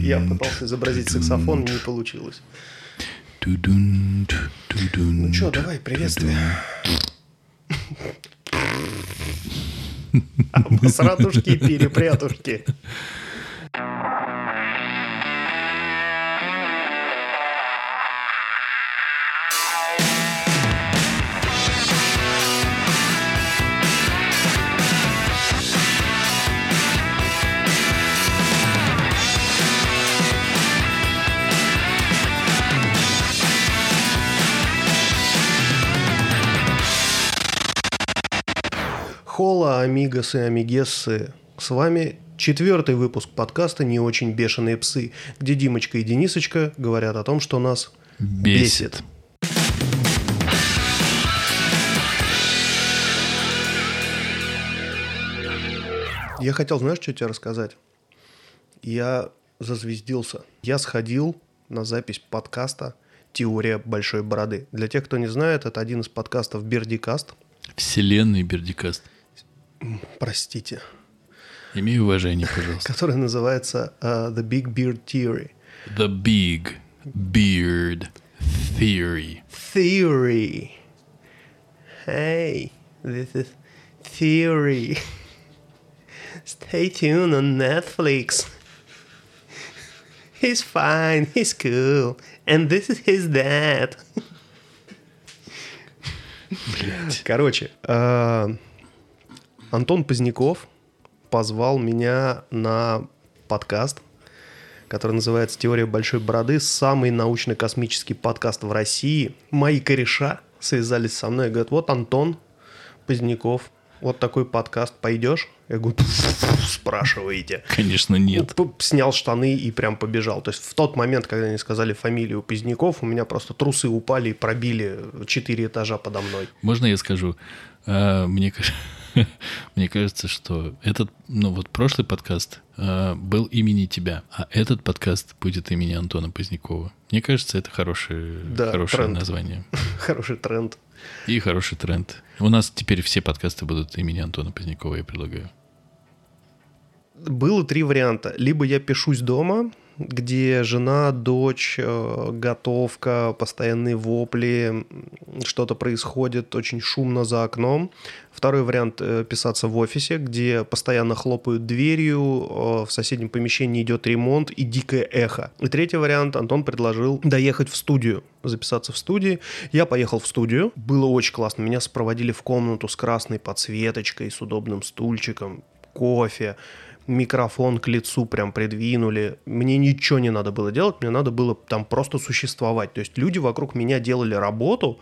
Я пытался изобразить саксофон, не получилось. Ну что, давай, приветствие. Обосратушки, перепрятушки. Хола, амигасы, амигессы. С вами четвертый выпуск подкаста «Не очень бешеные псы», где Димочка и Денисочка говорят о том, что нас Бесит. Я хотел, знаешь, что тебе рассказать? Я зазвездился. Я сходил на запись подкаста «Теория большой бороды». Для тех, кто не знает, это один из подкастов Бердикаст. Вселенный Бердикаст. Простите. Имей уважение, пожалуйста. Который называется э, The Big Beard Theory. The Big Beard Theory. Theory. Hey, this is Theory. Stay tuned on Netflix. He's fine, he's cool. And this is his dad. Короче, э, Антон Поздняков позвал меня на подкаст, который называется «Теория большой бороды», самый научно-космический подкаст в России. Мои кореша связались со мной и говорят, вот Антон Поздняков, вот такой подкаст, пойдешь? Я говорю, спрашиваете. Конечно, нет. Снял штаны и прям побежал. То есть в тот момент, когда они сказали фамилию Поздняков, у меня просто трусы упали и пробили четыре этажа подо мной. Можно я скажу? А, Мне, каж- мне кажется, что этот, ну вот прошлый подкаст а, был имени тебя, а этот подкаст будет имени Антона Позднякова. Мне кажется, это хорошее, Да, хорошее тренд. название. Хороший тренд. И хороший тренд. У нас теперь все подкасты будут имени Антона Позднякова, я предлагаю. Было три варианта. Либо я пишусь дома, где жена, дочь, э, готовка, постоянные вопли, что-то происходит, очень шумно за окном. Второй вариант э, писаться в офисе, где постоянно хлопают дверью, э, в соседнем помещении идет ремонт и дикое эхо. И третий вариант Антон предложил доехать в студию, записаться в студии. Я поехал в студию, было очень классно. Меня сопроводили в комнату с красной подсветочкой, с удобным стульчиком, кофе, микрофон к лицу прям придвинули. Мне ничего не надо было делать, мне надо было там просто существовать. То есть люди вокруг меня делали работу,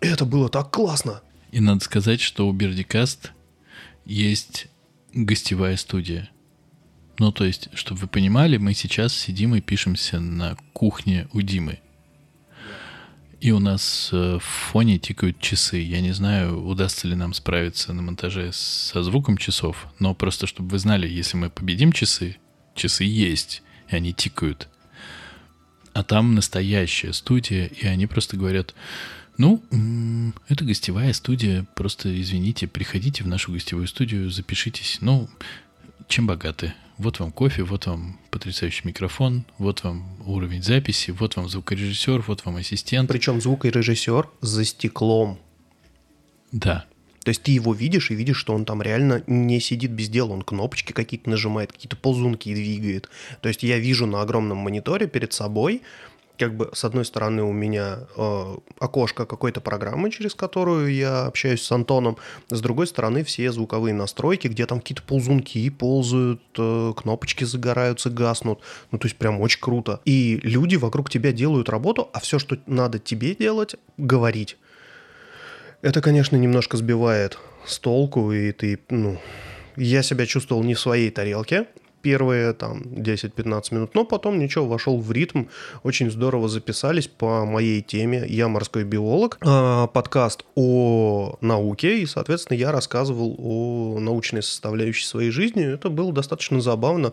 и это было так классно. И надо сказать, что у Бердикаст есть гостевая студия. Ну, то есть, чтобы вы понимали, мы сейчас сидим и пишемся на кухне у Димы. И у нас э, в фоне тикают часы. Я не знаю, удастся ли нам справиться на монтаже со звуком часов, но просто чтобы вы знали, если мы победим часы, часы есть, и они тикают. А там настоящая студия, и они просто говорят, ну, это гостевая студия, просто извините, приходите в нашу гостевую студию, запишитесь. Ну, чем богаты? Вот вам кофе, вот вам потрясающий микрофон, вот вам уровень записи, вот вам звукорежиссер, вот вам ассистент. Причем звукорежиссер за стеклом. Да, То есть ты его видишь и видишь, что он там реально не сидит без дела, он кнопочки какие-то нажимает, какие-то ползунки двигает. То есть я вижу на огромном мониторе перед собой, как бы с одной стороны у меня э, окошко какой-то программы, через которую я общаюсь с Антоном, с другой стороны все звуковые настройки, где там какие-то ползунки ползают, э, кнопочки загораются, гаснут. Ну, то есть прям очень круто. И люди вокруг тебя делают работу, а все, что надо тебе делать, говорить. Это, конечно, немножко сбивает с толку, и ты, ну, я себя чувствовал не в своей тарелке первые там 10-15 минут, но потом ничего, вошел в ритм, очень здорово записались по моей теме. Я морской биолог, а, подкаст о науке, и, соответственно, я рассказывал о научной составляющей своей жизни. Это было достаточно забавно.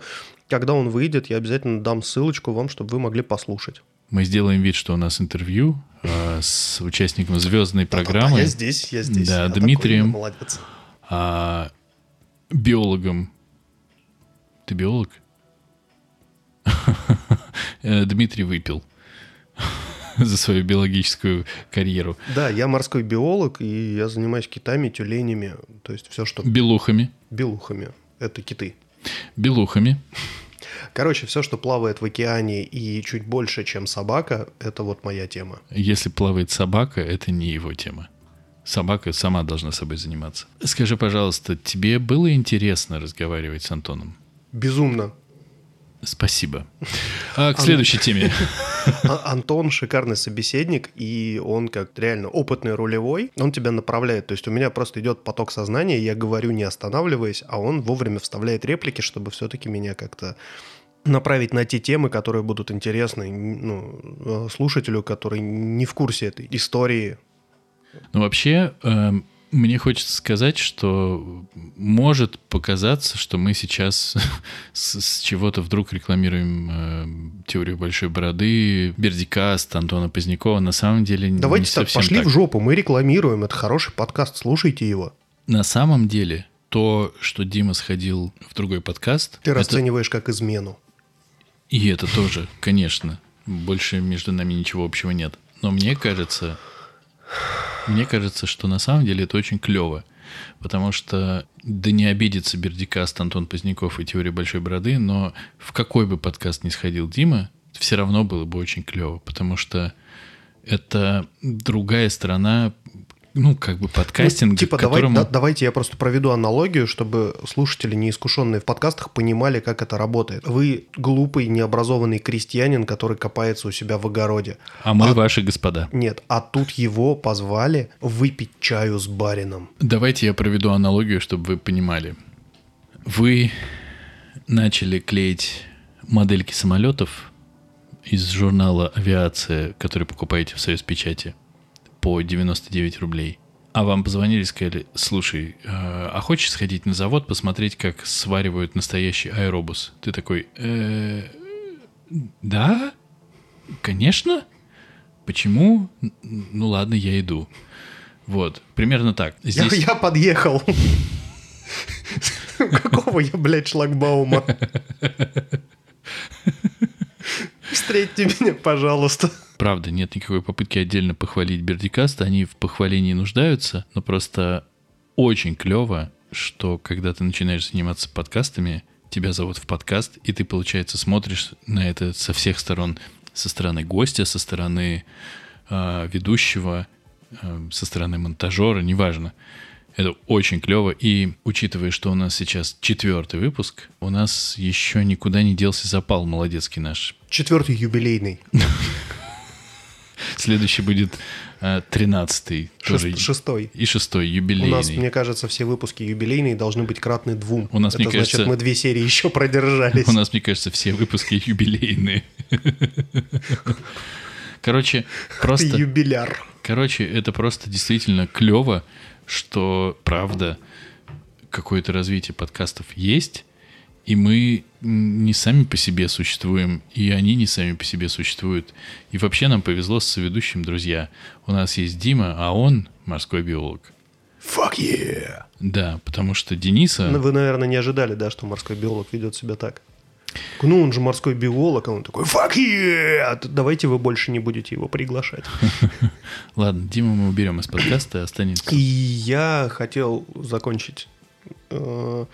Когда он выйдет, я обязательно дам ссылочку вам, чтобы вы могли послушать. Мы сделаем вид, что у нас интервью э, с участником звездной программы. Я здесь, я здесь. Да, я Дмитрием. такой, молодец. а, биологом. Ты биолог? Э, Дмитрий выпил за свою биологическую карьеру. Да, я морской биолог, и я занимаюсь китами, тюленями, то есть все, что Белухами. белухами. Это киты. Белухами. Короче, все, что плавает в океане и чуть больше, чем собака, это вот моя тема. Если плавает собака, это не его тема. Собака сама должна собой заниматься. Скажи, пожалуйста, тебе было интересно разговаривать с Антоном? Безумно. Спасибо. А к следующей теме. А- Антон шикарный собеседник, и он как реально опытный рулевой, он тебя направляет. То есть у меня просто идет поток сознания, я говорю не останавливаясь, а он вовремя вставляет реплики, чтобы все-таки меня как-то направить на те темы, которые будут интересны ну, э, слушателю, который не в курсе этой истории. Ну, вообще, эм, мне хочется сказать, что может показаться, что мы сейчас с, с чего-то вдруг рекламируем эм, теорию большой бороды, Бердикаст, Антона Позднякова. На самом деле не Давайте так, совсем пошли так. в жопу, мы рекламируем, это хороший подкаст, слушайте его. На самом деле, то, что Дима сходил в другой подкаст, Ты это- расцениваешь как измену. и это тоже, конечно, больше между нами ничего общего нет. Но мне кажется, мне кажется, что на самом деле это очень клево. Потому что, да не обидится Бердикаст, Антон Поздняков и Теория Большой Бороды, но в какой бы подкаст ни сходил Дима, все равно было бы очень клево, потому что это другая сторона, ну, как бы подкастинга, Ну, типа, к давай- которому... да- давайте я просто проведу аналогию, чтобы слушатели, неискушенные в подкастах, понимали, как это работает. Вы глупый, необразованный крестьянин, который копается у себя в огороде. А мы ваши господа. Нет, а тут его позвали выпить чаю с барином. Давайте я проведу аналогию, чтобы вы понимали. Вы начали клеить модельки самолетов из журнала «Авиация», который покупаете в Союз Печати, по 99 рублей. А вам позвонили и сказали, слушай, э, а хочешь сходить на завод, посмотреть, как сваривают настоящий аэробус? Ты такой, «Э, да, конечно. Почему? Ну ладно, я иду. Вот, примерно так. Я, Здесь... я подъехал. Какого я, блядь, шлагбаума? Встретьте меня, пожалуйста. Правда, нет никакой попытки отдельно похвалить Бердикаст, они в похвалении нуждаются, но просто очень клево, что когда ты начинаешь заниматься подкастами, тебя зовут в подкаст, и ты, получается, смотришь на это со всех сторон, со стороны гостя, со стороны э, ведущего, э, со стороны монтажера, неважно. Это очень клево. И учитывая, что у нас сейчас четвертый выпуск, у нас еще никуда не делся запал молодецкий наш. Четвертый юбилейный. Следующий будет э, тринадцатый. Шест- Шестой. И шестой, У юбилейный. нас, мне кажется, все выпуски юбилейные должны быть кратны двум. У нас, Это мне значит, кажется- мы две серии еще продержались. У нас, мне кажется, все выпуски юбилейные. Короче, Ты просто... юбиляр. Короче, это просто действительно клево, что правда какое-то развитие подкастов есть, и мы не сами по себе существуем, и они не сами по себе существуют. И вообще нам повезло с соведущим, друзья. У нас есть Дима, а он морской биолог. Fuck yeah! Да, потому что Дениса... Ну, вы, наверное, не ожидали, да, что морской биолог ведет себя так. Ну, он же морской биолог, а он такой, fuck yeah! Т- Давайте вы больше не будете его приглашать. Ладно, Диму мы уберем из подкаста, останется И я хотел закончить, э,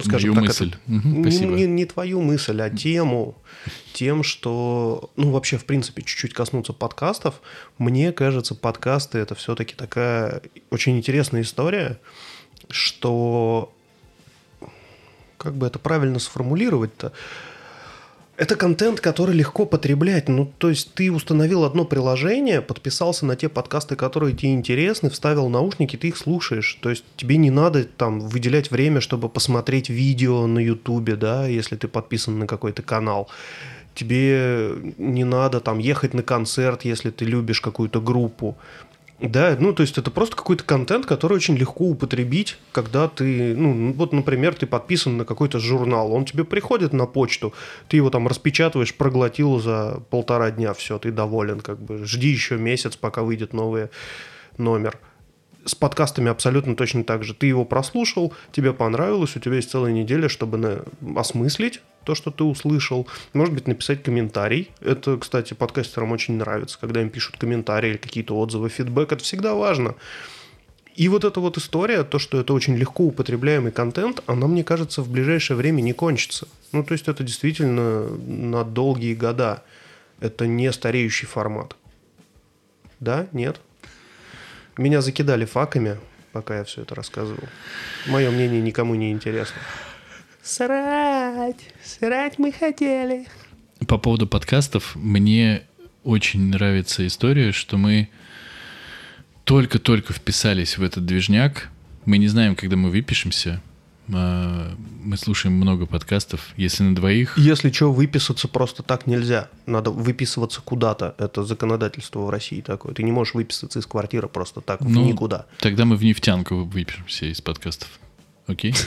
скажем мою так, мысль. это- Мгм, не, спасибо. не- не твою мысль, а тему, тем, что, ну, вообще, в принципе, чуть-чуть коснуться подкастов. Мне кажется, подкасты — это все-таки такая очень интересная история, что... Как бы это правильно сформулировать-то? Это контент, который легко потреблять. Ну, то есть ты установил одно приложение, подписался на те подкасты, которые тебе интересны, вставил наушники, ты их слушаешь. То есть тебе не надо там выделять время, чтобы посмотреть видео на Ютубе, да, если ты подписан на какой-то канал. Тебе не надо там ехать на концерт, если ты любишь какую-то группу. Да, ну то есть это просто какой-то контент, который очень легко употребить, когда ты, ну вот, например, ты подписан на какой-то журнал, он тебе приходит на почту, ты его там распечатываешь, проглотил за полтора дня, все, ты доволен, как бы жди еще месяц, пока выйдет новый номер. С подкастами абсолютно точно так же. Ты его прослушал, тебе понравилось, у тебя есть целая неделя, чтобы на... осмыслить то, что ты услышал. Может быть, написать комментарий. Это, кстати, подкастерам очень нравится, когда им пишут комментарии или какие-то отзывы, фидбэк. Это всегда важно. И вот эта вот история, то, что это очень легко употребляемый контент, она, мне кажется, в ближайшее время не кончится. Ну, то есть это действительно на долгие года. Это не стареющий формат. Да? Нет? Меня закидали факами, пока я все это рассказывал. Мое мнение никому не интересно. Срать, срать мы хотели. По поводу подкастов, мне очень нравится история, что мы только-только вписались в этот движняк. Мы не знаем, когда мы выпишемся. А, мы слушаем много подкастов. Если на двоих... Если что, выписаться просто так нельзя. Надо выписываться куда-то. Это законодательство в России такое. Ты не можешь выписаться из квартиры просто так в Ну, никуда. Тогда мы в нефтянку выпишемся из подкастов. Окей?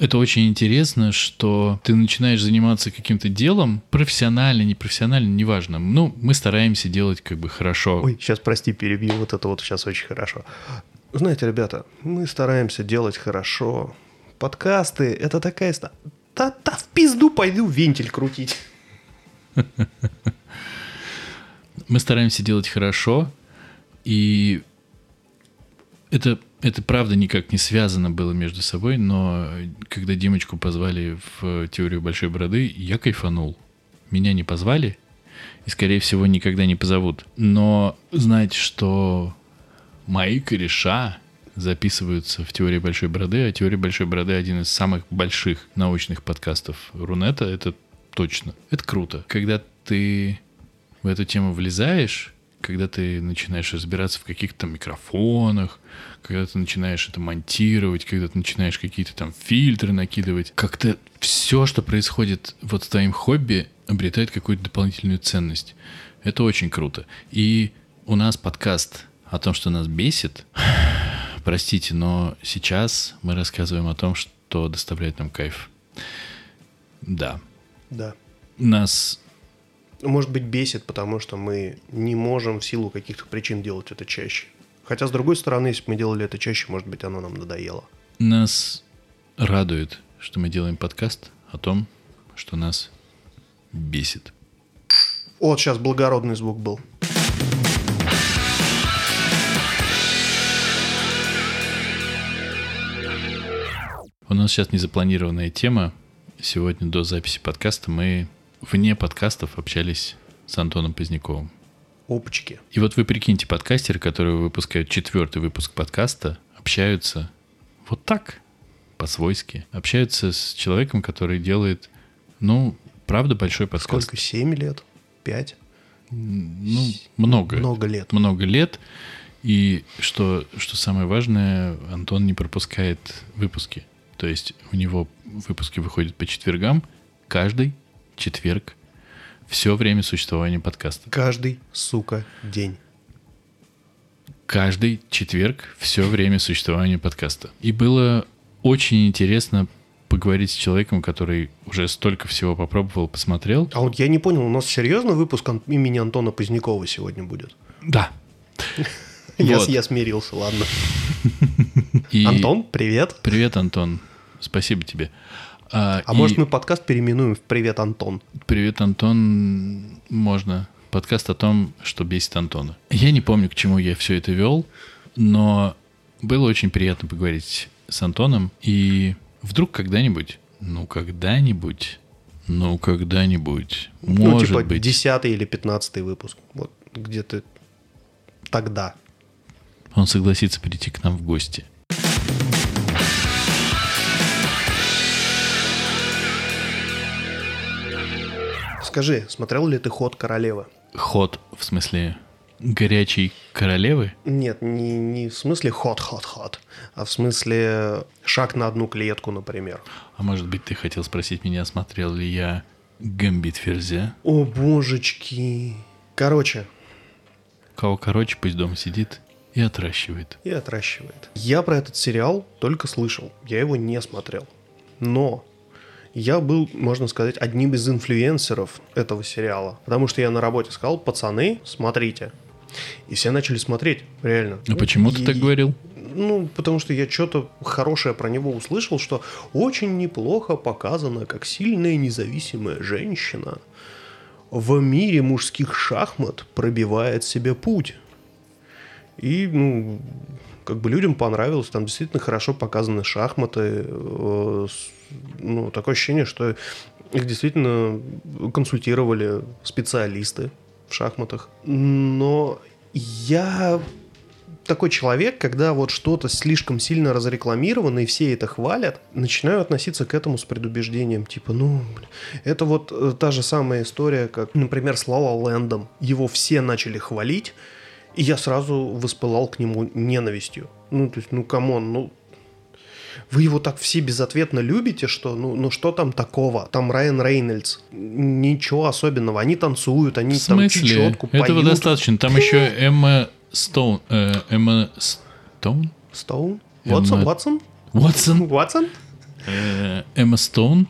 Это очень интересно, что ты начинаешь заниматься каким-то делом, профессионально, непрофессионально, неважно. Ну, мы стараемся делать как бы хорошо. Ой, сейчас, прости, перебью. Вот это вот сейчас очень хорошо. Знаете, ребята, мы стараемся делать хорошо. Подкасты — это такая... ста- Да-да, в пизду пойду вентиль крутить. Мы стараемся делать хорошо, и это, это правда никак не связано было между собой, но когда Димочку позвали в теорию большой бороды, я кайфанул. Меня не позвали, и, скорее всего, никогда не позовут. Но знать, что мои кореша записываются в теории большой бороды, а теория большой бороды один из самых больших научных подкастов Рунета, это точно. Это круто. Когда ты в эту тему влезаешь, когда ты начинаешь разбираться в каких-то микрофонах, когда ты начинаешь это монтировать, когда ты начинаешь какие-то там фильтры накидывать, как-то все, что происходит вот с твоим хобби, обретает какую-то дополнительную ценность. Это очень круто. И у нас подкаст о том, что нас бесит. Простите, но сейчас мы рассказываем о том, что доставляет нам кайф. Да. Да. Нас Может быть, бесит, потому что мы не можем в силу каких-то причин делать это чаще. Хотя, с другой стороны, если бы мы делали это чаще, может быть, оно нам надоело. Нас радует, что мы делаем подкаст о том, что нас бесит. Вот сейчас благородный звук был. Нас сейчас незапланированная тема. Сегодня до записи подкаста мы вне подкастов общались с Антоном Поздняковым. Опачки. И вот вы прикиньте, подкастеры, которые выпускают четвертый выпуск подкаста, общаются вот так, по-свойски. Общаются с человеком, который делает, ну, правда, большой подкаст. Сколько? Семь лет? Пять? Ну, много. Много лет. Много лет. И что, что самое важное, Антон не пропускает выпуски. То есть у него выпуски выходят по четвергам, каждый четверг, все время существования подкаста. Каждый, сука, день. Каждый четверг, все время существования подкаста. И было очень интересно поговорить с человеком, который уже столько всего попробовал, посмотрел. А вот я не понял, у нас серьезно выпуск имени Антона Позднякова сегодня будет? Да. Я, Вот. я смирился, ладно. И- Антон, привет. Привет, Антон. Спасибо тебе. А, А и может мы подкаст переименуем в «Привет, Антон»? Привет, Антон. Можно. Подкаст о том, что бесит Антона. Я не помню, к чему я все это вел, но было очень приятно поговорить с Антоном. И вдруг когда-нибудь, ну когда-нибудь, ну когда-нибудь, ну, может типа быть, 10 или 15 выпуск. Вот где-то тогда. он согласится прийти к нам в гости. Скажи, смотрел ли ты «Ход королевы»? Ход, в смысле, горячей королевы? Нет, не, не в смысле ход-ход-ход, а в смысле шаг на одну клетку, например. А может быть, ты хотел спросить меня, смотрел ли я Гамбит Ферзя? О, божечки. Короче, кого короче, пусть дома сидит и отращивает. И отращивает. Я про этот сериал только слышал. Я его не смотрел. Но я был, можно сказать, одним из инфлюенсеров этого сериала. Потому что я на работе сказал, пацаны, смотрите. И все начали смотреть, реально. А почему ты И- так говорил? Ну, потому что я что-то хорошее про него услышал, что очень неплохо показано, как сильная независимая женщина в мире мужских шахмат пробивает себе путь. И, ну, как бы людям понравилось, там действительно хорошо показаны шахматы. э, Ну, такое ощущение, что их действительно консультировали специалисты в шахматах. Но я такой человек, когда вот что-то слишком сильно разрекламировано и все это хвалят, начинаю относиться к этому с предубеждением. Типа, ну, это вот э, та же самая история, как, например, с Лала Лэндом. Его все начали хвалить, и я сразу воспылал к нему ненавистью. Ну, то есть, ну, come on, ну, вы его так все безответно любите, что, ну, ну что там такого? Там Райан Рейнольдс. Ничего особенного. Они танцуют, они В там чечетку поют. Этого достаточно. Там еще Эмма Стоун. э, Эмма Стоун? Стоун? Ватсон? Ватсон? Уотсон? Ватсон? Э, Эмма Стоун?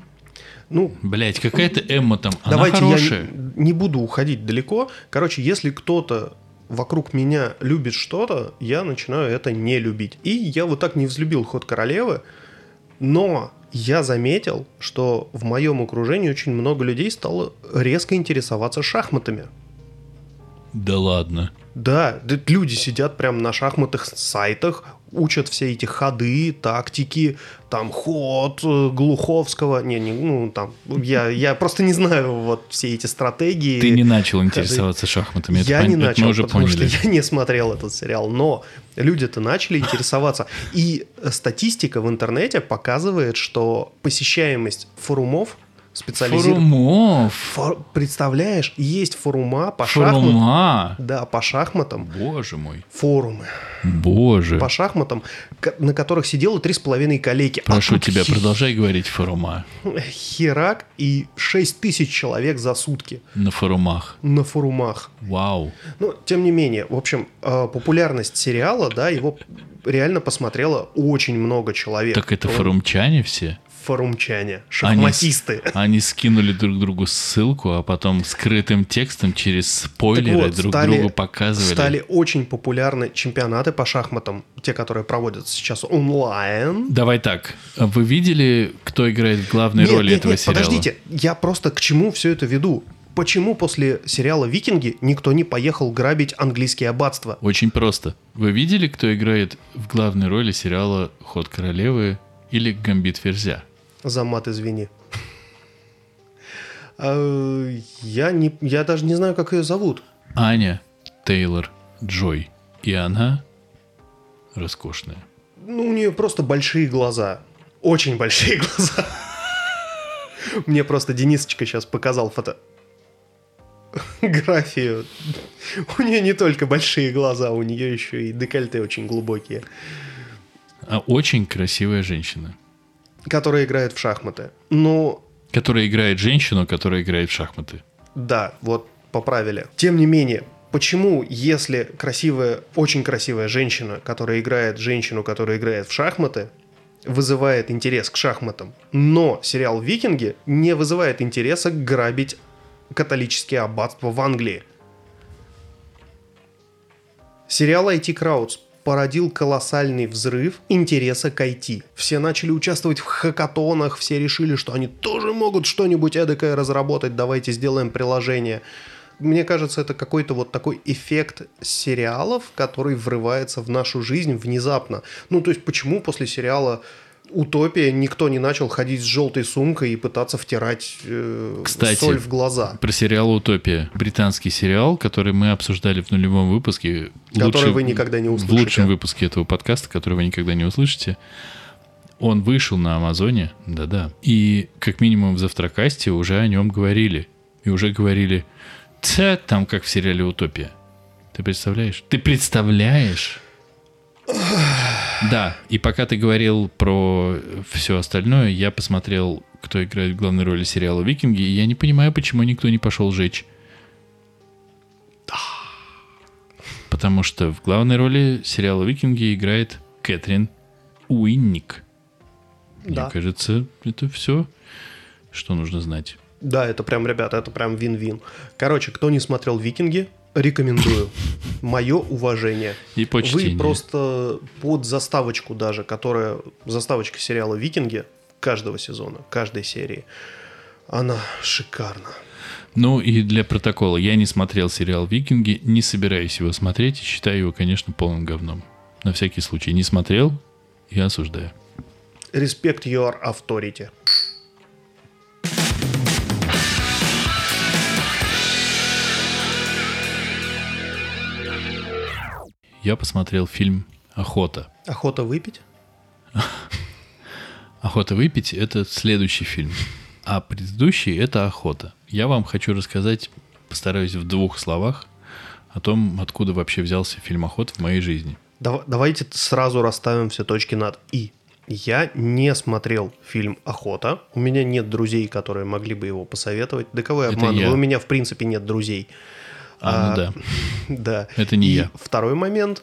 Ну, Блять, какая-то Эмма там. Она давайте хорошая. я не, не буду уходить далеко. Короче, если кто-то вокруг меня любит что-то, я начинаю это не любить. И я вот так не взлюбил ход королевы, но я заметил, что в моем окружении очень много людей стало резко интересоваться шахматами. Да ладно. Да, люди сидят прям на шахматных сайтах, учат все эти ходы, тактики, там ход э, Глуховского, не, не, ну там, я, я просто не знаю вот все эти стратегии. Ты не начал интересоваться шахматами. это я пон- не это начал, уже потому поняли. что я не смотрел этот сериал, но люди-то начали интересоваться. И статистика в интернете показывает, что посещаемость форумов специализированных... Форумов. Фор- Представляешь, есть форума по шахматам. Форума. Да, по шахматам. Боже мой. Форумы Боже. по шахматам, на которых сидело три с половиной коллеги. А Прошу тут тебя, хи- продолжай говорить форума. Херак и 6 тысяч человек за сутки На форумах. на форумах. Вау. Но, тем не менее, в общем, э, популярность сериала, да, его реально посмотрело очень много человек. Так это Он- форумчане все? Форумчане, Они, шахматисты. они скинули друг другу ссылку, а потом скрытым текстом через спойлеры Так вот, друг стали- другу показывали. Стали очень популярны чемпионаты по шахматам, те, которые проводятся сейчас онлайн. Давай так. Вы видели, кто играет в главной Нет, роли нет, этого нет, сериала? подождите, я просто к чему все это веду? Почему после сериала «Викинги» никто не поехал грабить английские аббатства? Очень просто. Вы видели, кто играет в главной роли сериала «Ход королевы» или «Гамбит Ферзя»? За мат извини. А, Я, не, я даже не знаю, как ее зовут. Аня Тейлор Джой. И она роскошная. Ну, у нее просто большие глаза. Очень большие глаза. Мне просто Денисочка сейчас показал фото... Графию. У нее не только большие глаза, у нее еще и декольте очень глубокие. А очень красивая женщина, Которая играет в шахматы. Ну, которая играет женщину, которая играет в шахматы. Да, вот поправили. Тем не менее, почему, если красивая, очень красивая женщина, которая играет женщину, которая играет в шахматы, вызывает интерес к шахматам, но сериал «Викинги» не вызывает интереса грабить католические аббатства в Англии? Сериал IT Crowds породил колоссальный взрыв интереса к IT. Все начали участвовать в хакатонах, все решили, что они тоже могут что-нибудь эдакое разработать, давайте сделаем приложение. Мне кажется, это какой-то вот такой эффект сериалов, который врывается в нашу жизнь внезапно. Ну, то есть, почему после сериала «Утопия» никто не начал ходить с желтой сумкой и пытаться втирать э, Кстати, соль в глаза? Про сериал «Утопия». Британский сериал, который мы обсуждали в нулевом выпуске. Который вы никогда не В услышите. лучшем выпуске этого подкаста, который вы никогда не услышите. Он вышел на Амазоне, да-да. И как минимум в Завтракасте уже о нем говорили. И уже говорили, «Ца, там как в сериале «Утопия». Ты представляешь? Ты представляешь? Да, и пока ты говорил про все остальное, я посмотрел, кто играет в главной роли сериала «Викинги», и я не понимаю, почему никто не пошел жечь. потому что в главной роли сериала «Викинги» играет Кэтрин Уинник. Да. Мне кажется, это все, что нужно знать. Да, это прям, ребята, это прям вин-вин. Короче, кто не смотрел «Викинги», рекомендую. Мое уважение. И почтение. Вы просто под заставочку даже, которая заставочка сериала «Викинги» каждого сезона, каждой серии, она шикарна. Ну и для протокола, я не смотрел сериал «Викинги», не собираюсь его смотреть и считаю его, конечно, полным говном. На всякий случай, не смотрел, я осуждаю. Respect your authority. Я посмотрел фильм «Охота». Охота выпить? «Охота выпить» — это следующий фильм. А предыдущий — это «Охота». Я вам хочу рассказать, постараюсь в двух словах, о том, откуда вообще взялся фильм «Охота» в моей жизни. Дав- Давайте сразу расставим все точки над «и». Я не смотрел фильм «Охота». У меня нет друзей, которые могли бы его посоветовать. Да кого я обманываю? У меня, в принципе, нет друзей. А, ну А, да. Да. Это не И я. Второй момент.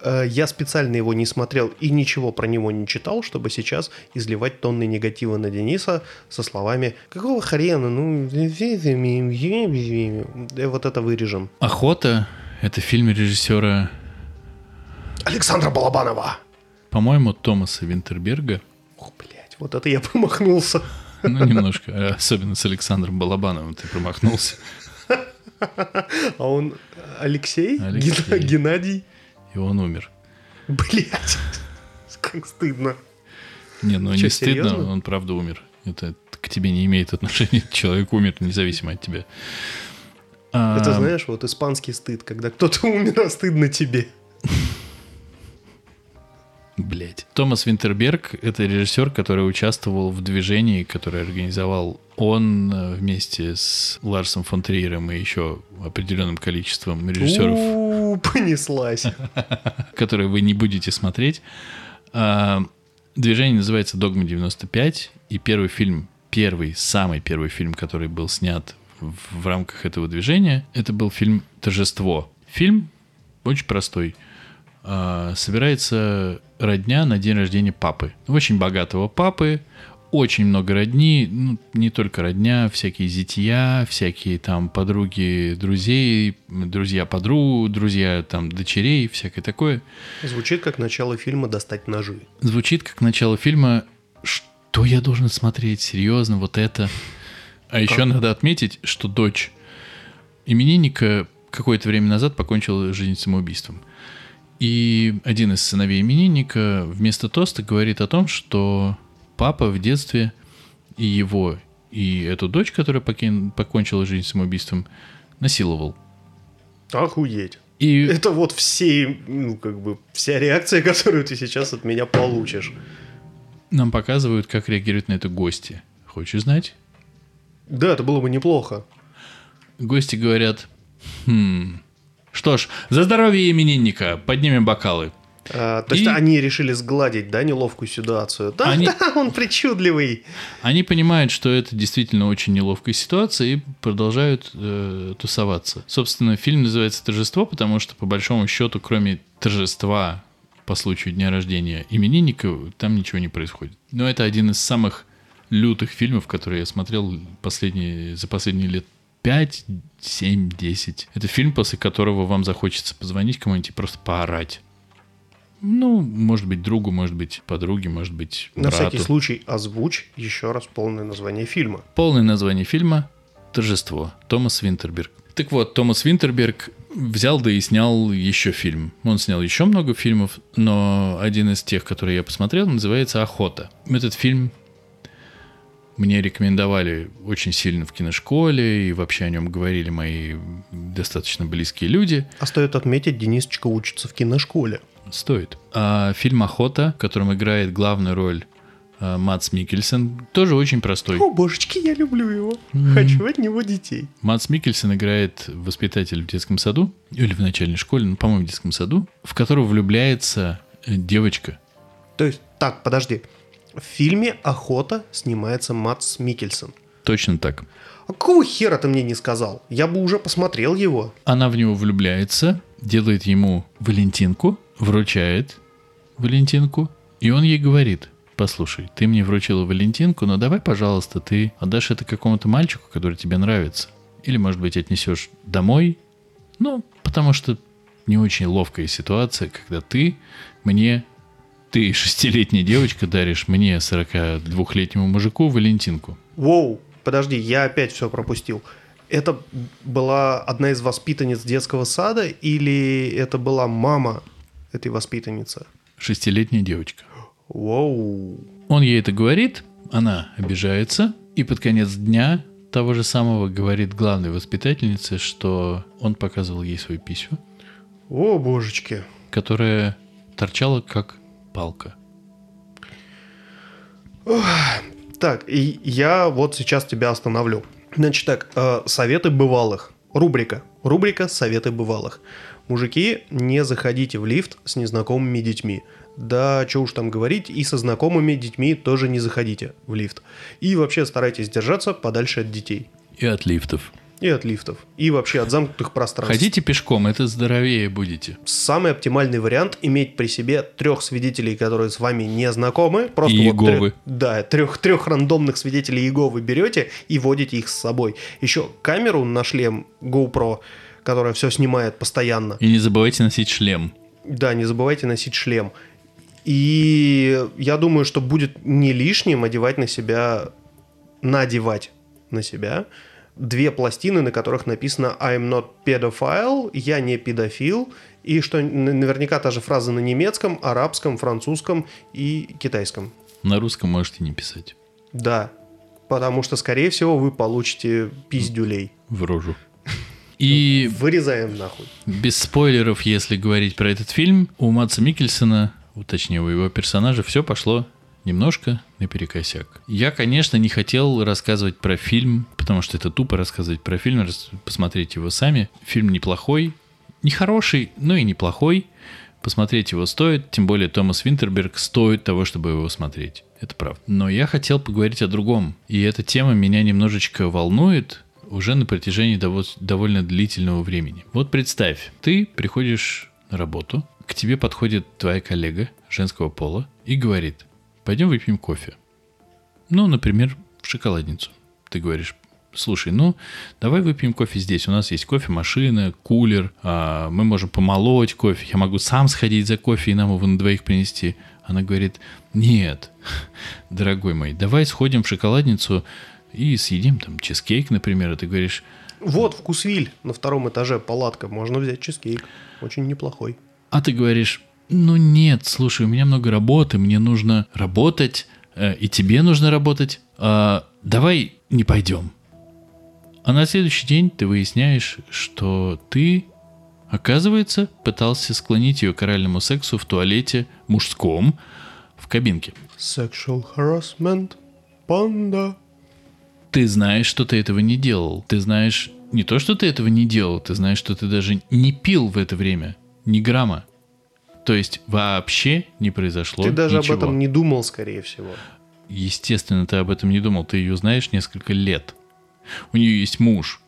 Э, Я специально его не смотрел и ничего про него не читал, чтобы сейчас изливать тонны негатива на Дениса со словами «Какого хрена? Ну, э, вот это вырежем». «Охота» — это фильм режиссера, Александра Балабанова! по-моему, Томаса Винтерберга. Ох, блядь, вот это я промахнулся. Ну, немножко. а Особенно с Александром Балабановым ты промахнулся. А он Алексей? Алексей. Геннадий? И он умер. Блядь, как стыдно. Не, ну Чё, не стыдно, серьезно? он правда умер. Это к тебе не имеет отношения. Человек умер независимо от тебя. А, Это, знаешь, вот испанский стыд, когда кто-то умер, а стыдно тебе. Блять. Томас Винтерберг — это режиссер, который участвовал в движении, которое организовал он э, вместе с Ларсом фон Триером и еще определенным количеством режиссеров, У, понеслась. которые вы не будете смотреть. А, Движение называется «Догма 95», и первый фильм, первый, самый первый фильм, который был снят в, в рамках этого движения, это был фильм «Торжество». Фильм очень простой. А, Собирается родня на день рождения папы. Очень богатого папы, очень много родни, ну, не только родня, всякие зятья, всякие там подруги друзей, друзья подруг, друзья там дочерей, всякое такое. Звучит как начало фильма «Достать ножи». Звучит как начало фильма «Что я должен смотреть? Серьезно, вот это?» А еще надо отметить, что дочь именинника какое-то время назад покончила жизнь самоубийством. И один из сыновей именинника вместо тоста говорит о том, что папа в детстве и его, и эту дочь, которая покин- покончила жизнь самоубийством, насиловал. Охуеть. И Это вот все, ну, как бы, вся реакция, которую ты сейчас от меня получишь. нам показывают, как реагируют на это гости. Хочешь знать? Да, это было бы неплохо. Гости говорят, «Хм, что ж, за здоровье именинника, поднимем бокалы. А, то есть И- они решили сгладить, да, неловкую ситуацию. Да, Они- да, он причудливый. Они понимают, что это действительно очень неловкая ситуация и продолжают э, тусоваться. Собственно, фильм называется «Торжество», потому что, по большому счету, кроме торжества по случаю дня рождения именинника, там ничего не происходит. Но это один из самых лютых фильмов, которые я смотрел последние, за последние лет 5, 7, 10. Это фильм, после которого вам захочется позвонить кому-нибудь и просто поорать. Ну, может быть, другу, может быть, подруге, может быть, На брату. всякий случай озвучь еще раз полное название фильма. Полное название фильма «Торжество». Томас Винтерберг. Так вот, Томас Винтерберг взял да и снял еще фильм. Он снял еще много фильмов, но один из тех, которые я посмотрел, называется «Охота». Этот фильм мне рекомендовали очень сильно в киношколе, и вообще о нем говорили мои достаточно близкие люди. А стоит отметить, Денисочка учится в киношколе. Стоит. А фильм «Охота», в котором играет главную роль а, Матс Микельсон, тоже очень простой. О, божечки, я люблю его. Хочу от него детей. Матс Микельсон играет воспитатель в детском саду, или в начальной школе, ну, по-моему, в детском саду, в которого влюбляется э, девочка. То есть, так, подожди. В фильме «Охота» снимается Матс Микельсон. Точно так. А какого хера ты мне не сказал? Я бы уже посмотрел его. Она в него влюбляется, делает ему Валентинку, вручает Валентинку, и он ей говорит, послушай, ты мне вручила Валентинку, но давай, пожалуйста, ты отдашь это какому-то мальчику, который тебе нравится. Или, может быть, отнесешь домой. Ну, потому что не очень ловкая ситуация, когда ты мне, ты шестилетняя девочка, даришь мне 42-летнему мужику Валентинку. Воу, подожди, я опять все пропустил. Это была одна из воспитанниц детского сада или это была мама этой воспитанницы? Шестилетняя девочка. Воу. Он ей это говорит, она обижается, и под конец дня того же самого говорит главной воспитательнице, что он показывал ей свою писю, О, божечки. которая торчала как палка. Так, и я вот сейчас тебя остановлю. Значит так, э, советы бывалых. Рубрика. Рубрика «Советы бывалых». Мужики, не заходите в лифт с незнакомыми детьми. Да, что уж там говорить, и со знакомыми детьми тоже не заходите в лифт. И вообще старайтесь держаться подальше от детей. И от лифтов. И от лифтов. И вообще от замкнутых пространств. Ходите пешком, это здоровее будете. Самый оптимальный вариант иметь при себе трех свидетелей, которые с вами не знакомы. Просто И вот Иеговы. да, трех, трех рандомных свидетелей Иеговы берете и водите их с собой. Еще камеру на шлем GoPro, которая все снимает постоянно. И не забывайте носить шлем. Да, не забывайте носить шлем. И я думаю, что будет не лишним одевать на себя, надевать на себя две пластины, на которых написано I'm not pedophile, я не педофил, и что наверняка та же фраза на немецком, арабском, французском и китайском. На русском можете не писать. Да, потому что, скорее всего, вы получите пиздюлей. В рожу. И Вырезаем нахуй. без спойлеров, если говорить про этот фильм, у Матса Микельсона, точнее у его персонажа, все пошло немножко наперекосяк. Я, конечно, не хотел рассказывать про фильм, потому что это тупо рассказывать про фильм, посмотреть его сами. Фильм неплохой, не хороший, но и неплохой. Посмотреть его стоит, тем более Томас Винтерберг стоит того, чтобы его смотреть. Это правда. Но я хотел поговорить о другом. И эта тема меня немножечко волнует уже на протяжении дово- довольно длительного времени. Вот представь, ты приходишь на работу, к тебе подходит твоя коллега женского пола и говорит, пойдем выпьем кофе. Ну, например, в шоколадницу. Ты говоришь, слушай, ну, давай выпьем кофе здесь. У нас есть кофемашина, кулер, а, мы можем помолоть кофе. Я могу сам сходить за кофе и нам его на двоих принести. Она говорит, нет, дорогой мой, давай сходим в шоколадницу и съедим там чизкейк, например. И ты говоришь, Вот, вкусвиль на втором этаже палатка. Можно взять чизкейк. Очень неплохой. А ты говоришь, ну нет, слушай, у меня много работы, мне нужно работать, э, и тебе нужно работать. а, давай не пойдем. А на следующий день ты выясняешь, что ты, оказывается, пытался склонить ее к оральному сексу в туалете мужском в кабинке. Sexual harassment. Панда. Ты знаешь, что ты этого не делал. Ты знаешь не то, что ты этого не делал, ты знаешь, что ты даже не пил в это время. Ни грамма. То есть вообще не произошло Ты даже ничего. об этом не думал, скорее всего. Естественно, ты об этом не думал. Ты ее знаешь несколько лет. У нее есть муж.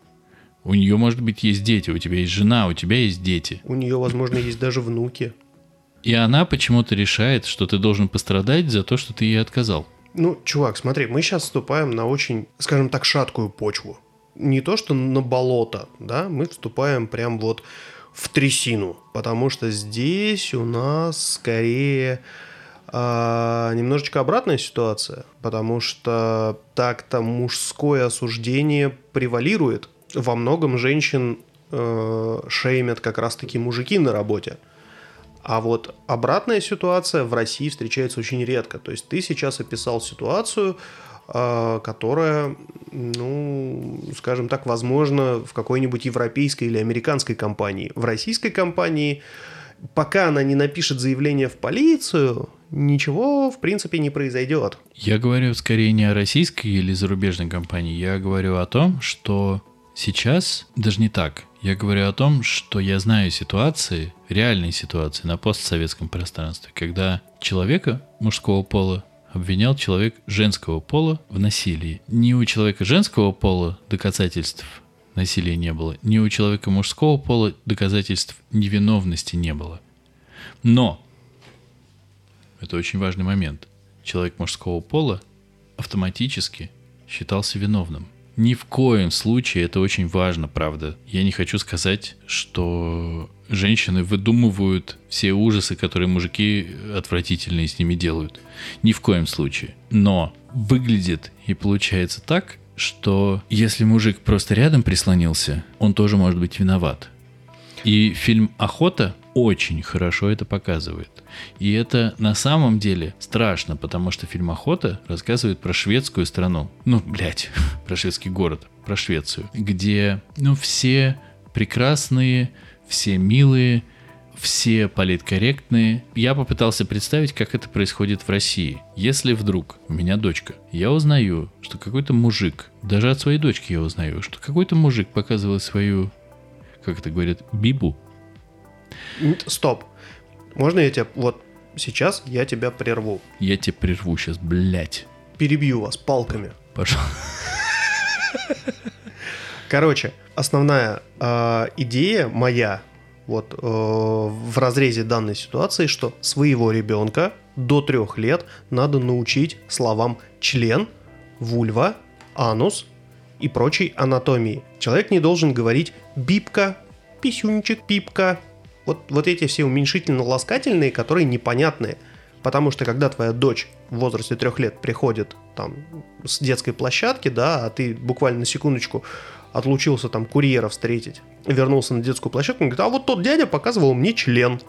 У нее, может быть, есть дети. У тебя есть жена, у тебя есть дети. У нее, возможно, есть даже внуки. И она почему-то решает, что ты должен пострадать за то, что ты ей отказал. Ну, чувак, смотри, мы сейчас вступаем на очень, скажем так, шаткую почву. Не то, что на болото, да, мы вступаем прям вот в трясину, потому что здесь у нас скорее а, немножечко обратная ситуация, потому что так-то мужское осуждение превалирует. Во многом женщин э, шеймят как раз-таки мужики на работе. А вот обратная ситуация в России встречается очень редко. То есть ты сейчас описал ситуацию, которая, ну, скажем так, возможно, в какой-нибудь европейской или американской компании. В российской компании, пока она не напишет заявление в полицию, ничего, в принципе, не произойдет. Я говорю скорее не о российской или зарубежной компании. Я говорю о том, что сейчас, даже не так, я говорю о том, что я знаю ситуации, реальные ситуации на постсоветском пространстве, когда человека мужского пола обвинял человек женского пола в насилии. Не у человека женского пола доказательств насилия не было, ни у человека мужского пола доказательств невиновности не было. Но, это очень важный момент, человек мужского пола автоматически считался виновным. Ни в коем случае, это очень важно, правда. Я не хочу сказать, что женщины выдумывают все ужасы, которые мужики отвратительные с ними делают. Ни в коем случае. Но выглядит и получается так, что если мужик просто рядом прислонился, он тоже может быть виноват. И фильм «Охота» очень хорошо это показывает. И это на самом деле страшно, потому что фильм «Охота» рассказывает про шведскую страну. Ну, блядь, про шведский город, про Швецию, где, ну, все прекрасные, все милые, все политкорректные. Я попытался представить, как это происходит в России. Если вдруг у меня дочка, я узнаю, что какой-то мужик, даже от своей дочки я узнаю, что какой-то мужик показывал свою, как это говорят, бибу. Стоп. Можно я тебя... Вот сейчас я тебя прерву. Я тебе прерву сейчас, блядь. Перебью вас палками. Пожалуйста. Короче, основная э, идея моя вот э, в разрезе данной ситуации, что своего ребенка до трех лет надо научить словам член, вульва, анус и прочей анатомии. Человек не должен говорить бибка, писюнчик, пипка. Вот, вот эти все уменьшительно-ласкательные, которые непонятные. Потому что когда твоя дочь в возрасте трех лет приходит там с детской площадки, да, а ты буквально на секундочку отлучился там курьера встретить, вернулся на детскую площадку, он говорит, а вот тот дядя показывал мне член.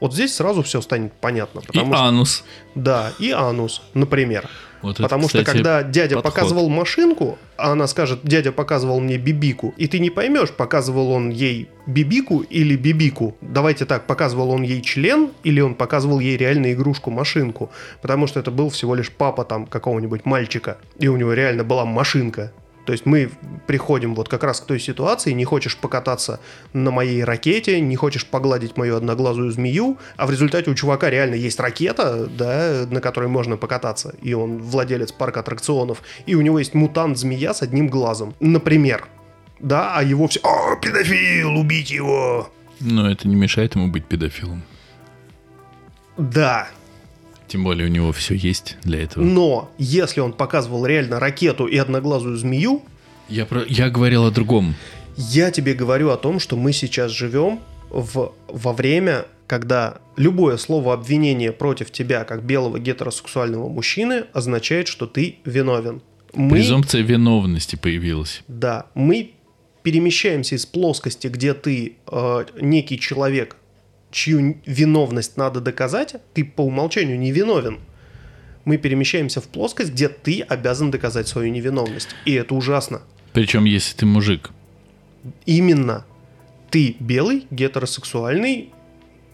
Вот здесь сразу все станет понятно. И что, анус. да, и анус, например. Вот это, Потому что кстати, когда дядя подход. показывал машинку, а она скажет, дядя показывал мне бибику, и ты не поймешь, показывал он ей бибику или бибику. Давайте так, показывал он ей член или он показывал ей реально игрушку-машинку. Потому что это был всего лишь папа там какого-нибудь мальчика, и у него реально была машинка. То есть мы приходим вот как раз к той ситуации, не хочешь покататься на моей ракете, не хочешь погладить мою одноглазую змею, а в результате у чувака реально есть ракета, да, на которой можно покататься, и он владелец парка аттракционов, и у него есть мутант-змея с одним глазом, например. Да, а его все... О, педофил, убить его! Но это не мешает ему быть педофилом. Да, Тем более у него все есть для этого. но если он показывал реально ракету и одноглазую змею, Я, про... я говорил о другом. Я тебе говорю о том, что мы сейчас живем в, во время, когда любое слово обвинения против тебя, как белого гетеросексуального мужчины, означает, что ты виновен. Мы, Презумпция виновности появилась. да, мы перемещаемся из плоскости, где ты э, некий человек, чью виновность надо доказать, ты по умолчанию не виновен. Мы перемещаемся в плоскость, где ты обязан доказать свою невиновность. И это ужасно. Причем, если ты мужик. именно ты белый, гетеросексуальный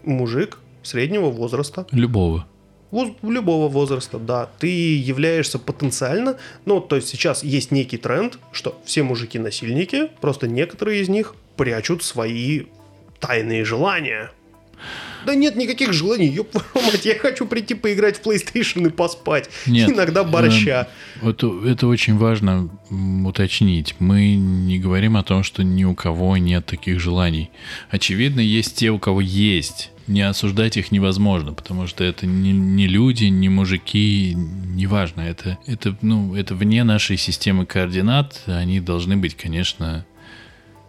мужик среднего возраста, Любого. любого возраста, да, ты являешься потенциально, ну, то есть сейчас есть некий тренд, что все мужики насильники, просто некоторые из них прячут свои тайные желания. Да нет никаких желаний, ёб мать, я хочу прийти поиграть в PlayStation и поспать. Нет, Иногда борща. э, Вот это очень важно уточнить. Мы не говорим о том, что ни у кого нет таких желаний. Очевидно, есть те, у кого есть. Не осуждать их невозможно, потому что это не, не люди, не мужики, неважно. Это, это, ну, это вне нашей системы координат. Они должны быть, конечно,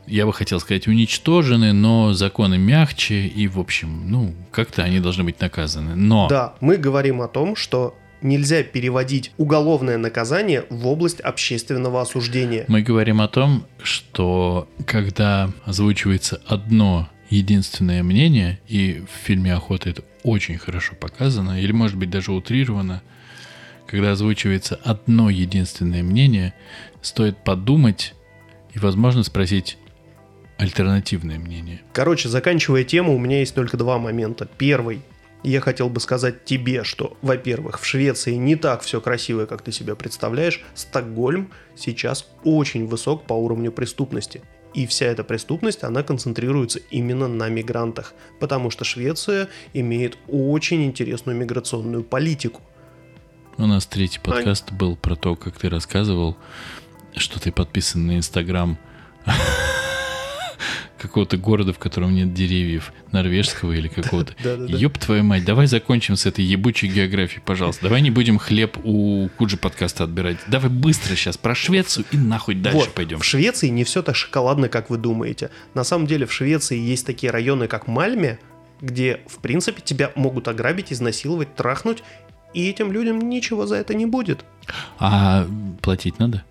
я бы хотел сказать, уничтожены, но законы мягче, и, в общем, ну, как-то они должны быть наказаны. Но Да, мы говорим о том, что нельзя переводить уголовное наказание в область общественного осуждения. Мы говорим о том, что когда озвучивается одно единственное мнение, и в фильме «Охота» это очень хорошо показано, или, может быть, даже утрировано, когда озвучивается одно единственное мнение, стоит подумать и, возможно, спросить альтернативное мнение. Короче, заканчивая тему, у меня есть только два момента. Первый. Я хотел бы сказать тебе, что, во-первых, в Швеции не так все красиво, как ты себе представляешь. Стокгольм сейчас очень высок по уровню преступности. И вся эта преступность, она концентрируется именно на мигрантах. Потому что Швеция имеет очень интересную миграционную политику. У нас третий подкаст был про то, как ты рассказывал, что ты подписан на Инстаграм какого-то города, в котором нет деревьев, норвежского или какого-то. Ёб твою мать, давай закончим с этой ебучей географией, пожалуйста. Давай не будем хлеб у Куджи подкаста отбирать. Давай быстро сейчас про Швецию и нахуй дальше Вот, пойдем. В Швеции не все так шоколадно, как вы думаете. На самом деле в Швеции есть такие районы, как Мальме, где, в принципе, тебя могут ограбить, изнасиловать, трахнуть, и этим людям ничего за это не будет. А платить надо?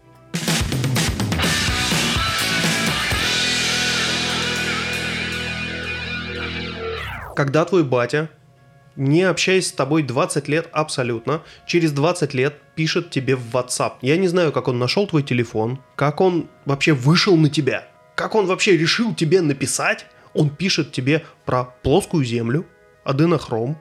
Когда твой батя, не общаясь с тобой 20 лет абсолютно, через 20 лет пишет тебе в WhatsApp. Я не знаю, как он нашел твой телефон, как он вообще вышел на тебя, как он вообще решил тебе написать. Он пишет тебе про плоскую землю, аденохром.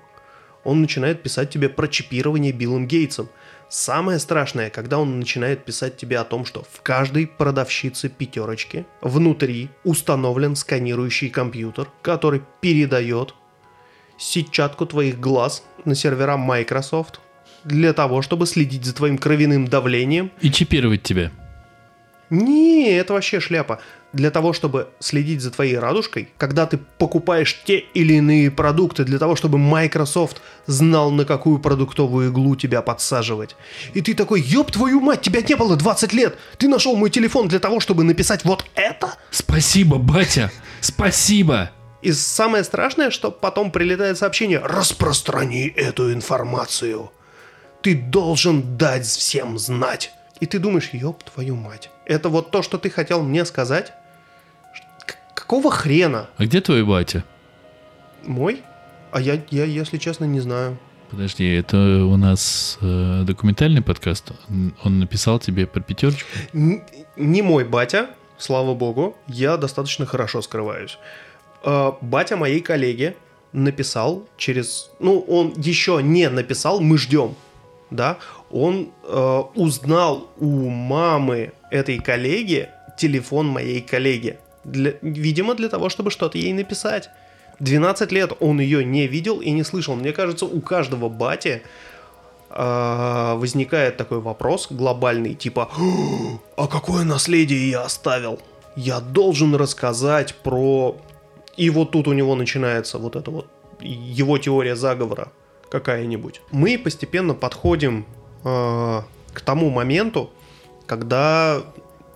Он начинает писать тебе про чипирование Биллом Гейтсом. Самое страшное, когда он начинает писать тебе о том, что в каждой продавщице пятерочки внутри установлен сканирующий компьютер, который передает сетчатку твоих глаз на сервера Microsoft для того, чтобы следить за твоим кровяным давлением. И чипировать тебя. Не, это вообще шляпа. Для того, чтобы следить за твоей радужкой, когда ты покупаешь те или иные продукты, для того, чтобы Microsoft знал, на какую продуктовую иглу тебя подсаживать. И ты такой, ёб твою мать, тебя не было 20 лет! Ты нашел мой телефон для того, чтобы написать вот это? Спасибо, батя! Спасибо! И самое страшное, что потом прилетает сообщение «Распространи эту информацию! Ты должен дать всем знать!» И ты думаешь, ёб твою мать. Это вот то, что ты хотел мне сказать? Какого хрена? А где твой батя? Мой? А я, я, если честно, не знаю. Подожди, это у нас э, документальный подкаст? Он- Он написал тебе про пятерочку? Н- не мой батя, слава богу, я достаточно хорошо скрываюсь. Э, батя моей коллеги написал через... Ну, он еще не написал, мы ждем, да? Он э, узнал у мамы этой коллеги телефон моей коллеги. Для- видимо, для того, чтобы что-то ей написать. 12 лет он ее не видел и не слышал. Мне кажется, у каждого бати э, возникает такой вопрос глобальный, типа, а какое наследие я оставил? Я должен рассказать про... И вот тут у него начинается вот это вот его теория заговора какая-нибудь. Мы постепенно подходим э, к тому моменту, когда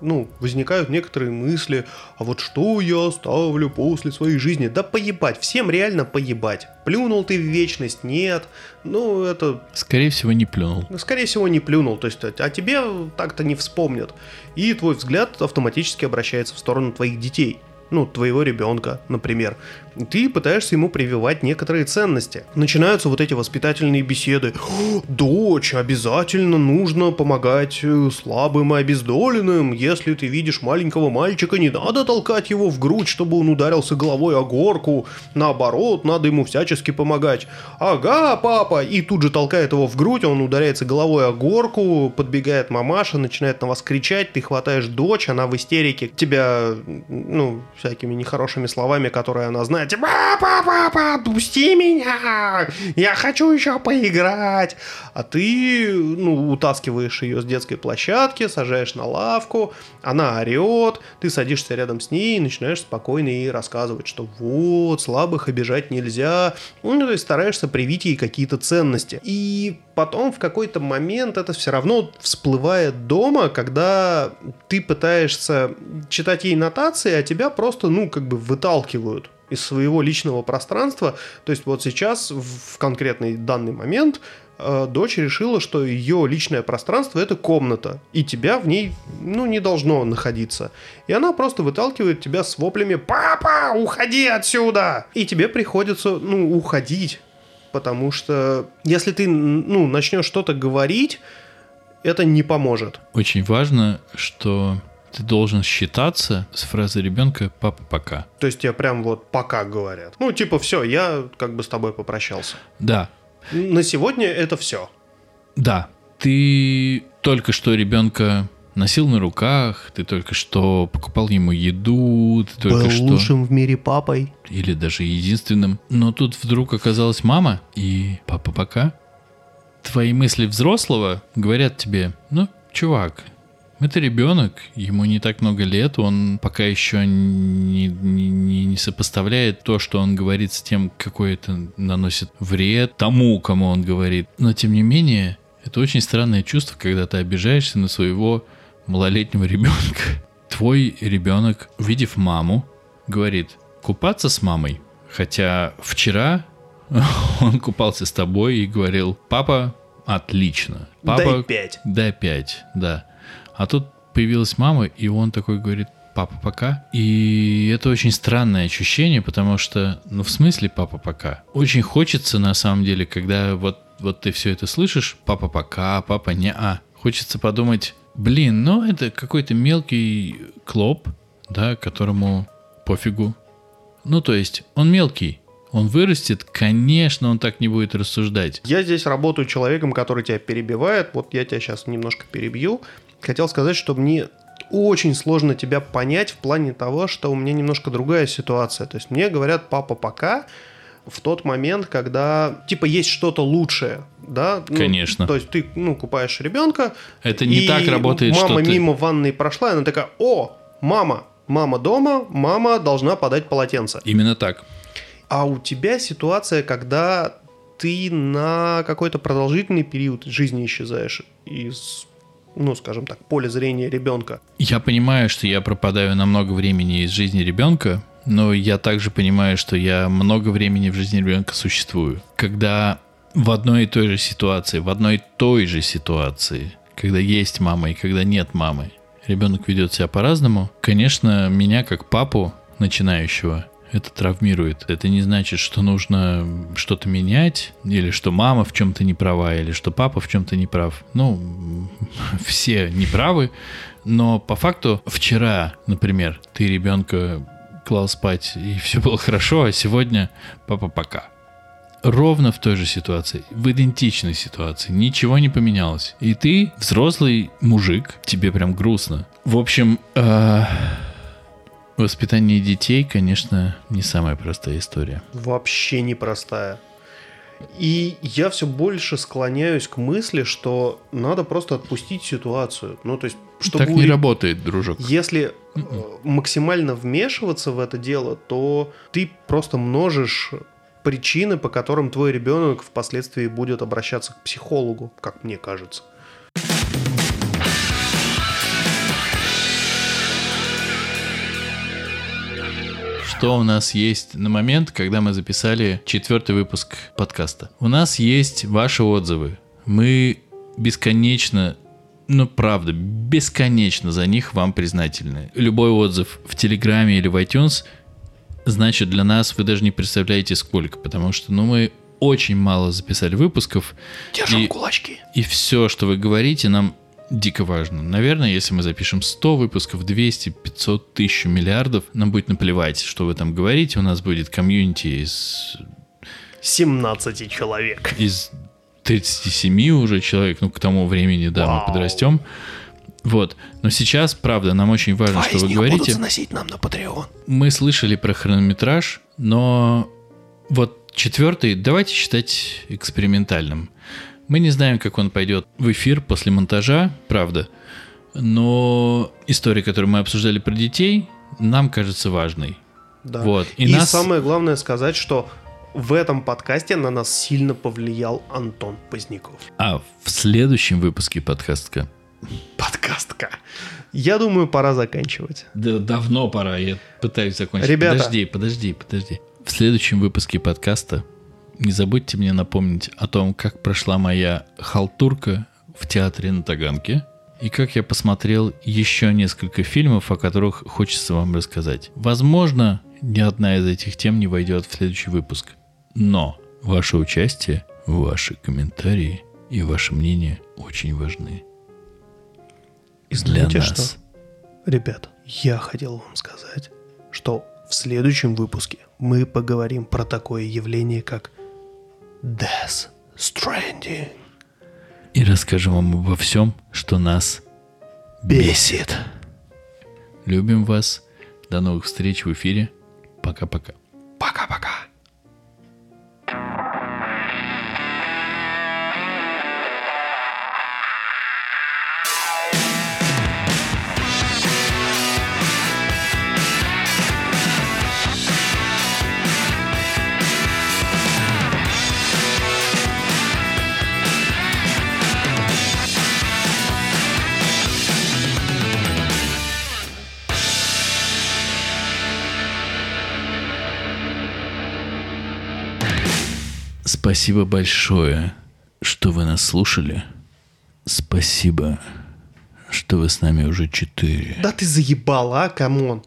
ну, возникают некоторые мысли, а вот что я оставлю после своей жизни? Да поебать, всем реально поебать. Плюнул ты в вечность, нет. Ну, это Скорее всего, не плюнул. ну, скорее всего, не плюнул, то есть о о тебе так-то не вспомнят. И твой взгляд автоматически обращается в сторону твоих детей. Ну, твоего ребенка, например. Ты пытаешься ему прививать некоторые ценности. Начинаются вот эти воспитательные беседы. «О, Дочь, обязательно нужно помогать э, слабым и обездоленным. Если ты видишь маленького мальчика, не надо толкать его в грудь, чтобы он ударился головой о горку. Наоборот, надо ему всячески помогать. Ага, папа! И тут же толкает его в грудь, он ударяется головой о горку, подбегает мамаша, начинает на вас кричать, ты хватаешь дочь, она в истерике, тебя, ну, всякими нехорошими словами, которые она знает, типа, папа, отпусти меня, я хочу еще поиграть. А ты, ну, утаскиваешь ее с детской площадки, сажаешь на лавку, она орет, ты садишься рядом с ней и начинаешь спокойно ей рассказывать, что вот, слабых обижать нельзя, ну, то есть стараешься привить ей какие-то ценности. И потом в какой-то момент это все равно всплывает дома, когда ты пытаешься читать ей нотации, а тебя просто, ну, как бы выталкивают из своего личного пространства. То есть вот сейчас, в конкретный данный момент, э, дочь решила, что ее личное пространство это комната, и тебя в ней, ну, не должно находиться. И она просто выталкивает тебя с воплями «Папа, уходи отсюда!» И тебе приходится, ну, уходить. Потому что если ты, ну, начнешь что-то говорить, это не поможет. Очень важно, что ты должен считаться с фразой ребенка «папа, пока». То есть тебе прям вот пока говорят. Ну, типа, все, я как бы с тобой попрощался. Да, На сегодня это все. да, ты только что ребенка носил на руках, ты только что покупал ему еду, ты только Был что... лучшим в мире папой. Или даже единственным. Но тут вдруг оказалась мама и папа пока. Твои мысли взрослого говорят тебе, ну, чувак, Это ребенок, ему не так много лет, он пока еще не, не, не сопоставляет то, что он говорит с тем, какой это наносит вред тому, кому он говорит. Но тем не менее, это очень странное чувство, когда ты обижаешься на своего малолетнего ребенка. Твой ребенок, увидев маму, говорит, купаться с мамой. Хотя вчера он купался с тобой и говорил, папа, отлично. Папа, Дай пять. Дай пять, да. А тут появилась мама, и он такой говорит, папа, пока. И это очень странное ощущение, потому что, ну, в смысле папа, пока? Очень хочется, на самом деле, когда вот, вот ты все это слышишь, папа, пока, папа, не а. Хочется подумать, блин, ну, это какой-то мелкий клоп, да, которому пофигу. Ну, то есть, он мелкий, он вырастет, конечно, он так не будет рассуждать. Я здесь работаю человеком, который тебя перебивает. Вот я тебя сейчас немножко перебью хотел сказать, что мне очень сложно тебя понять в плане того, что у меня немножко другая ситуация. То есть мне говорят папа пока в тот момент, когда типа есть что-то лучшее, да? Ну, Конечно. То есть ты ну купаешь ребенка. Это не так работает. Мама что мимо ты... ванной прошла, и она такая: "О, мама, мама дома, мама должна подать полотенце". Именно так. А у тебя ситуация, когда ты на какой-то продолжительный период жизни исчезаешь из ну, скажем так, поле зрения ребенка. Я понимаю, что я пропадаю на много времени из жизни ребенка, но я также понимаю, что я много времени в жизни ребенка существую. Когда в одной и той же ситуации, в одной и той же ситуации, когда есть мама и когда нет мамы, ребенок ведет себя по-разному, конечно, меня как папу начинающего это травмирует. Это не значит, что нужно что-то менять, или что мама в чем-то не права, или что папа в чем-то не прав. Ну, все не правы, но по факту вчера, например, ты ребенка клал спать, и все было хорошо, а сегодня папа пока. Ровно в той же ситуации, в идентичной ситуации, ничего не поменялось. И ты взрослый мужик, тебе прям грустно. В общем, э, Воспитание детей, конечно, не самая простая история. Вообще непростая. И я все больше склоняюсь к мысли, что надо просто отпустить ситуацию. Ну, то есть, чтобы... Так не работает, дружок. Если Mm-mm. максимально вмешиваться в это дело, то ты просто множишь причины, по которым твой ребенок впоследствии будет обращаться к психологу, как мне кажется. Что у нас есть на момент, когда мы записали четвертый выпуск подкаста. У нас есть ваши отзывы. Мы бесконечно ну, правда, бесконечно за них вам признательны. Любой отзыв в Телеграме или в iTunes значит для нас, вы даже не представляете сколько, потому что, ну, мы очень мало записали выпусков. Держим и, кулачки. И все, что вы говорите, нам дико важно. Наверное, если мы запишем 100 выпусков, 200, 500, 1000, миллиардов, нам будет наплевать, что вы там говорите. У нас будет комьюнити из... 17 человек. Из 37 уже человек, ну, к тому времени, да, Вау. мы подрастем. Вот. Но сейчас, правда, нам очень важно, Два что вы говорите. Будут заносить нам на Patreon. Мы слышали про хронометраж, но вот четвертый давайте считать экспериментальным. Мы не знаем, как он пойдет в эфир после монтажа, правда. Но история, которую мы обсуждали про детей, нам кажется важной. Да. Вот. И, И нас... самое главное сказать, что в этом подкасте на нас сильно повлиял Антон Поздняков. А в следующем выпуске подкастка... Подкастка. Я думаю, пора заканчивать. Да, давно пора. Я пытаюсь закончить. Ребята. Подожди, подожди, подожди. В следующем выпуске подкаста не забудьте мне напомнить о том, как прошла моя халтурка в театре на Таганке и как я посмотрел еще несколько фильмов, о которых хочется вам рассказать. Возможно, ни одна из этих тем не войдет в следующий выпуск. Но ваше участие, ваши комментарии и ваше мнение очень важны. И знаете Для нас. что? Ребят, я хотел вам сказать, что в следующем выпуске мы поговорим про такое явление, как Death Stranding. И расскажем вам обо всем, что нас бесит. Любим вас. До новых встреч в эфире. Пока-пока. Пока-пока. Спасибо большое, что вы нас слушали. Спасибо, что вы с нами уже четыре. Да ты заебал, а, come on.